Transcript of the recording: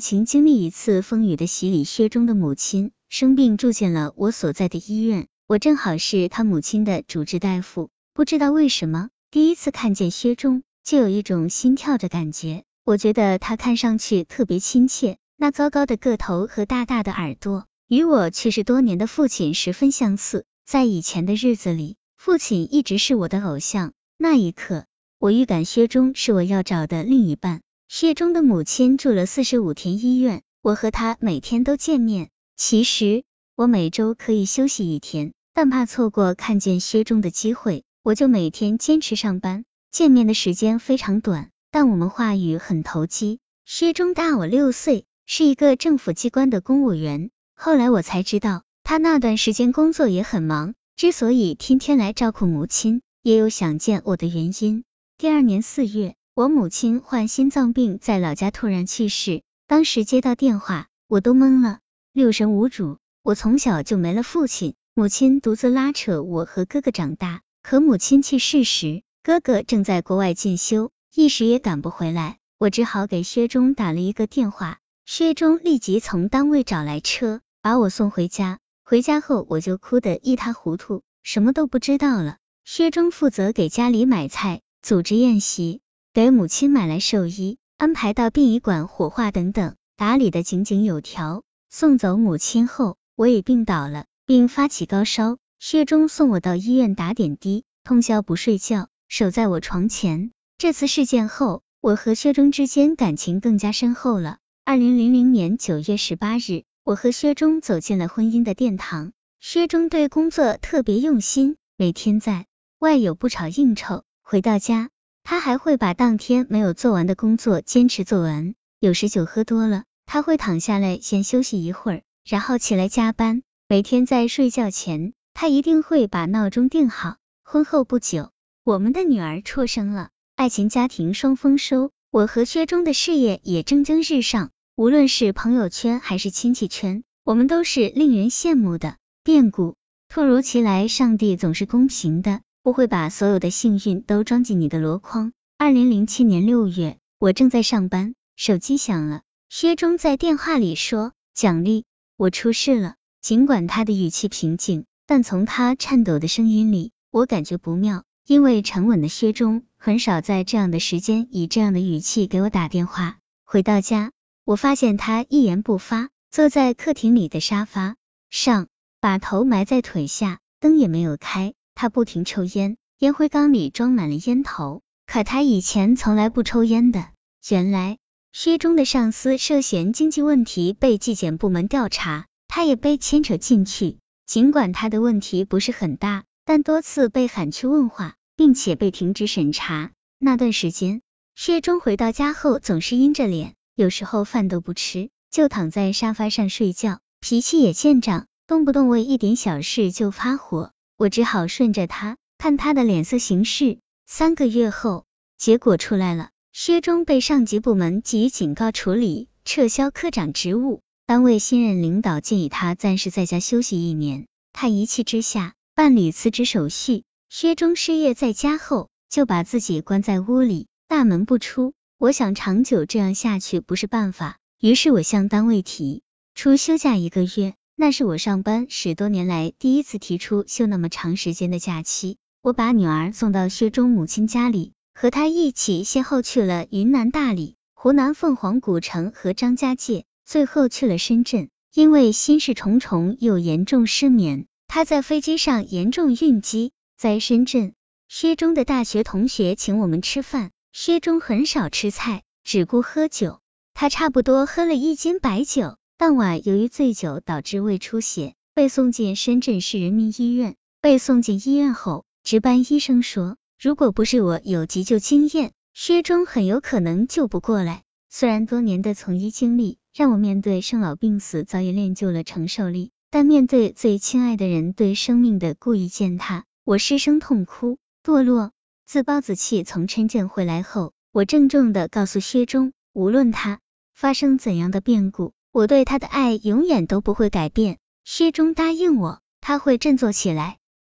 情经历一次风雨的洗礼，薛中的母亲生病住进了我所在的医院，我正好是他母亲的主治大夫。不知道为什么，第一次看见薛中，就有一种心跳的感觉。我觉得他看上去特别亲切，那高高的个头和大大的耳朵，与我去世多年的父亲十分相似。在以前的日子里，父亲一直是我的偶像。那一刻，我预感薛中是我要找的另一半。薛中的母亲住了四十五天医院，我和他每天都见面。其实我每周可以休息一天，但怕错过看见薛中的机会，我就每天坚持上班。见面的时间非常短，但我们话语很投机。薛中大我六岁，是一个政府机关的公务员。后来我才知道，他那段时间工作也很忙，之所以天天来照顾母亲，也有想见我的原因。第二年四月。我母亲患心脏病，在老家突然去世。当时接到电话，我都懵了，六神无主。我从小就没了父亲，母亲独自拉扯我和哥哥长大。可母亲去世时，哥哥正在国外进修，一时也赶不回来。我只好给薛忠打了一个电话，薛忠立即从单位找来车，把我送回家。回家后，我就哭得一塌糊涂，什么都不知道了。薛忠负责给家里买菜，组织宴席。给母亲买来寿衣，安排到殡仪馆火化等等，打理的井井有条。送走母亲后，我也病倒了，并发起高烧。薛忠送我到医院打点滴，通宵不睡觉，守在我床前。这次事件后，我和薛忠之间感情更加深厚了。二零零零年九月十八日，我和薛忠走进了婚姻的殿堂。薛忠对工作特别用心，每天在外有不少应酬，回到家。他还会把当天没有做完的工作坚持做完，有时酒喝多了，他会躺下来先休息一会儿，然后起来加班。每天在睡觉前，他一定会把闹钟定好。婚后不久，我们的女儿出生了，爱情家庭双丰收，我和薛忠的事业也蒸蒸日上。无论是朋友圈还是亲戚圈，我们都是令人羡慕的。变故突如其来，上帝总是公平的。不会把所有的幸运都装进你的箩筐。二零零七年六月，我正在上班，手机响了，薛忠在电话里说：“奖励，我出事了。”尽管他的语气平静，但从他颤抖的声音里，我感觉不妙。因为沉稳的薛忠很少在这样的时间以这样的语气给我打电话。回到家，我发现他一言不发，坐在客厅里的沙发上，把头埋在腿下，灯也没有开。他不停抽烟，烟灰缸里装满了烟头，可他以前从来不抽烟的。原来薛忠的上司涉嫌经济问题被纪检部门调查，他也被牵扯进去。尽管他的问题不是很大，但多次被喊去问话，并且被停职审查。那段时间，薛忠回到家后总是阴着脸，有时候饭都不吃，就躺在沙发上睡觉，脾气也见长，动不动为一点小事就发火。我只好顺着他，看他的脸色行事。三个月后，结果出来了，薛忠被上级部门给予警告处理，撤销科长职务。单位新任领导建议他暂时在家休息一年，他一气之下办理辞职手续。薛忠失业在家后，就把自己关在屋里，大门不出。我想长久这样下去不是办法，于是我向单位提出休假一个月。那是我上班十多年来第一次提出休那么长时间的假期。我把女儿送到薛忠母亲家里，和她一起先后去了云南大理、湖南凤凰古城和张家界，最后去了深圳。因为心事重重又严重失眠，她在飞机上严重晕机。在深圳，薛忠的大学同学请我们吃饭，薛忠很少吃菜，只顾喝酒，他差不多喝了一斤白酒。当晚由于醉酒导致胃出血，被送进深圳市人民医院。被送进医院后，值班医生说，如果不是我有急救经验，薛忠很有可能救不过来。虽然多年的从医经历让我面对生老病死早已练就了承受力，但面对最亲爱的人对生命的故意践踏，我失声痛哭，堕落，自暴自弃。从深圳回来后，我郑重的告诉薛忠，无论他发生怎样的变故。我对他的爱永远都不会改变。薛中答应我，他会振作起来，